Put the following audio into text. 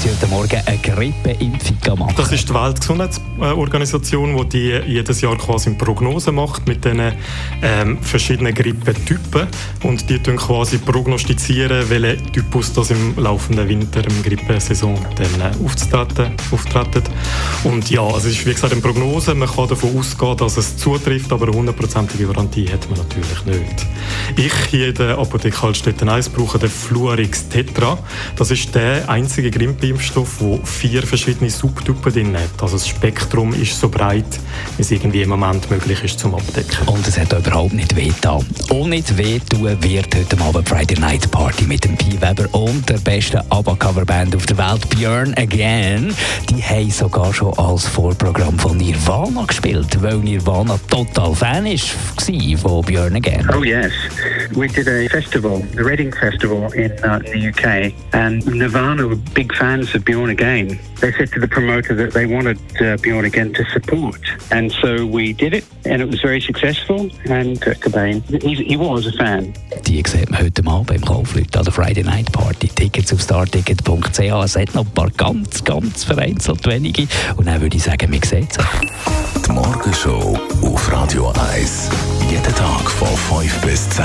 sie heute Morgen eine Grippeimpfung machen. Das ist die Weltgesundheitsorganisation, die jedes Jahr quasi eine Prognose macht mit den ähm, verschiedenen Grippetypen und die tun quasi prognostizieren, welcher Typus das im laufenden Winter, im Grippesaison dann äh, auftreten, auftreten. Und ja, also es ist wie gesagt eine Prognose, man kann davon ausgehen, dass es zutrifft, aber eine hundertprozentige Garantie hat man natürlich nicht. Ich hier in der Apotheke Hallstätten 1 brauche den Fluorix Tetra. Das ist der einzige Grippe Impfstoff, der vier verschiedene Subtypen drin hat. Also das Spektrum ist so breit, es irgendwie im Moment möglich ist zum Abdecken. Und es hat überhaupt nicht weh getan. Und nicht weh tun wird heute Abend Friday Night Party mit dem Pi Weber und der besten ABBA-Coverband auf der Welt, Björn Again. Die haben sogar schon als Vorprogramm von Nirvana gespielt, weil Nirvana total Fan ist von Björn Again. Oh yes, we did a festival, the Reading Festival in, uh, in the UK, and Nirvana were big fans fans of Bjorn Again, they said to the promoter that they wanted uh, Bjorn Again to support. And so we did it, and it was very successful. And Kurt Cobain, he, he was a fan. Die sieht man heute Abend beim Kaufleuten an der Friday Night Party. Tickets auf starticket.ch. Es hat noch ein paar ganz, ganz vereinzelt wenige. Und dann würde ich sagen, wir sehen es. Die Morgenshow auf Radio 1. Jeden Tag von 5 bis 10.